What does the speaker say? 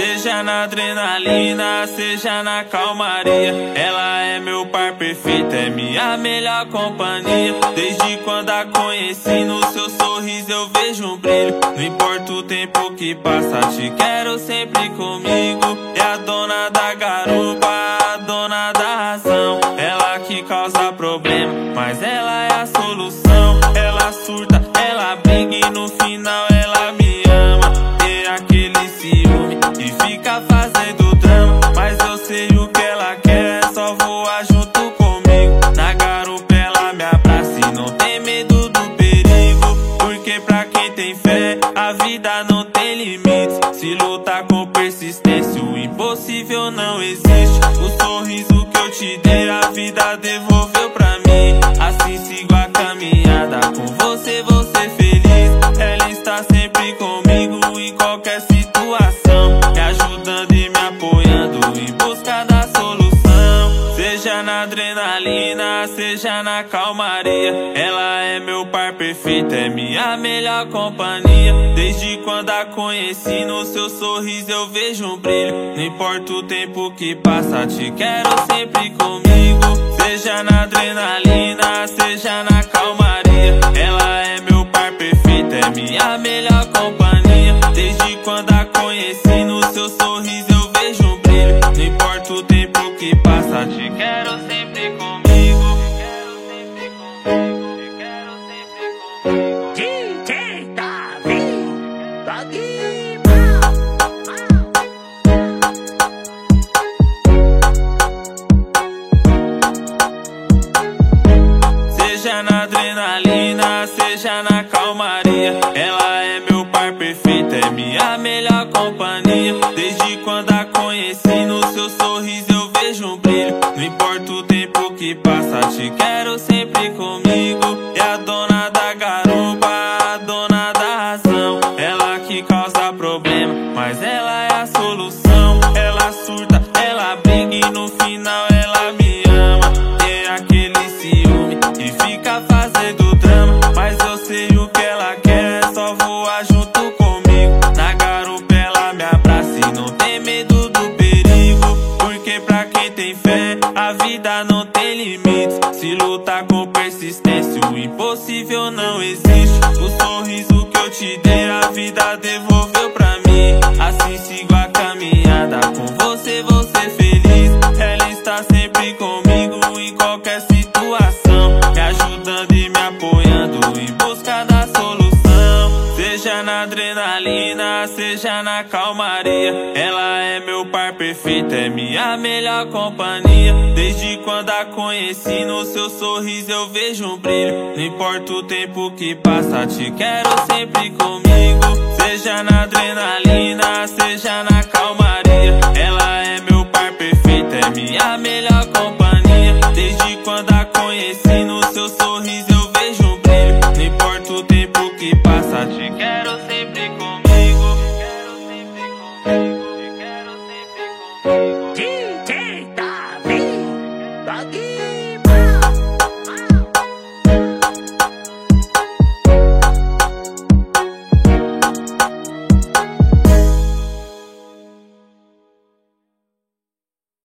Seja na adrenalina, seja na calmaria. Ela é meu par perfeito, é minha melhor companhia. Desde quando a conheci, no seu sorriso eu vejo um brilho. Não importa o tempo que passa, te quero sempre comigo. É a dona da garupa, a dona da razão. Ela que causa problema, mas ela é a solução. Ela surta, ela briga e no final Se lutar com persistência, o impossível não existe. O sorriso que eu te dei, a vida devolveu pra mim. Assim sigo a caminhada, com você vou ser feliz. Ela está sempre comigo em qualquer situação, adrenalina, seja na calmaria. Ela é meu par perfeito, é minha melhor companhia. Desde quando a conheci, no seu sorriso eu vejo um brilho. Não importa o tempo que passa, te quero sempre comigo. Seja na adrenalina, seja na calmaria. Ela é meu par perfeito, é minha melhor companhia. Desde quando a conheci, no seu sorriso Seja na adrenalina, seja na calmaria. Ela é meu par perfeito, é minha melhor companhia. Desde quando a conheci, no seu sorriso eu vejo um brilho. Não importa o tempo que passa, te quero sempre comigo. É a dona da a vida não tem limite. Se lutar com persistência, o impossível não existe. O sorriso que eu te dei, a vida devolveu Seja na adrenalina, seja na calmaria. Ela é meu par perfeito, é minha melhor companhia. Desde quando a conheci, no seu sorriso eu vejo um brilho. Não importa o tempo que passa, te quero sempre comigo. Seja na adrenalina, seja na calmaria. Ela é meu par perfeito, é minha melhor companhia. Desde quando a conheci, no seu sorriso passa, te quero sim.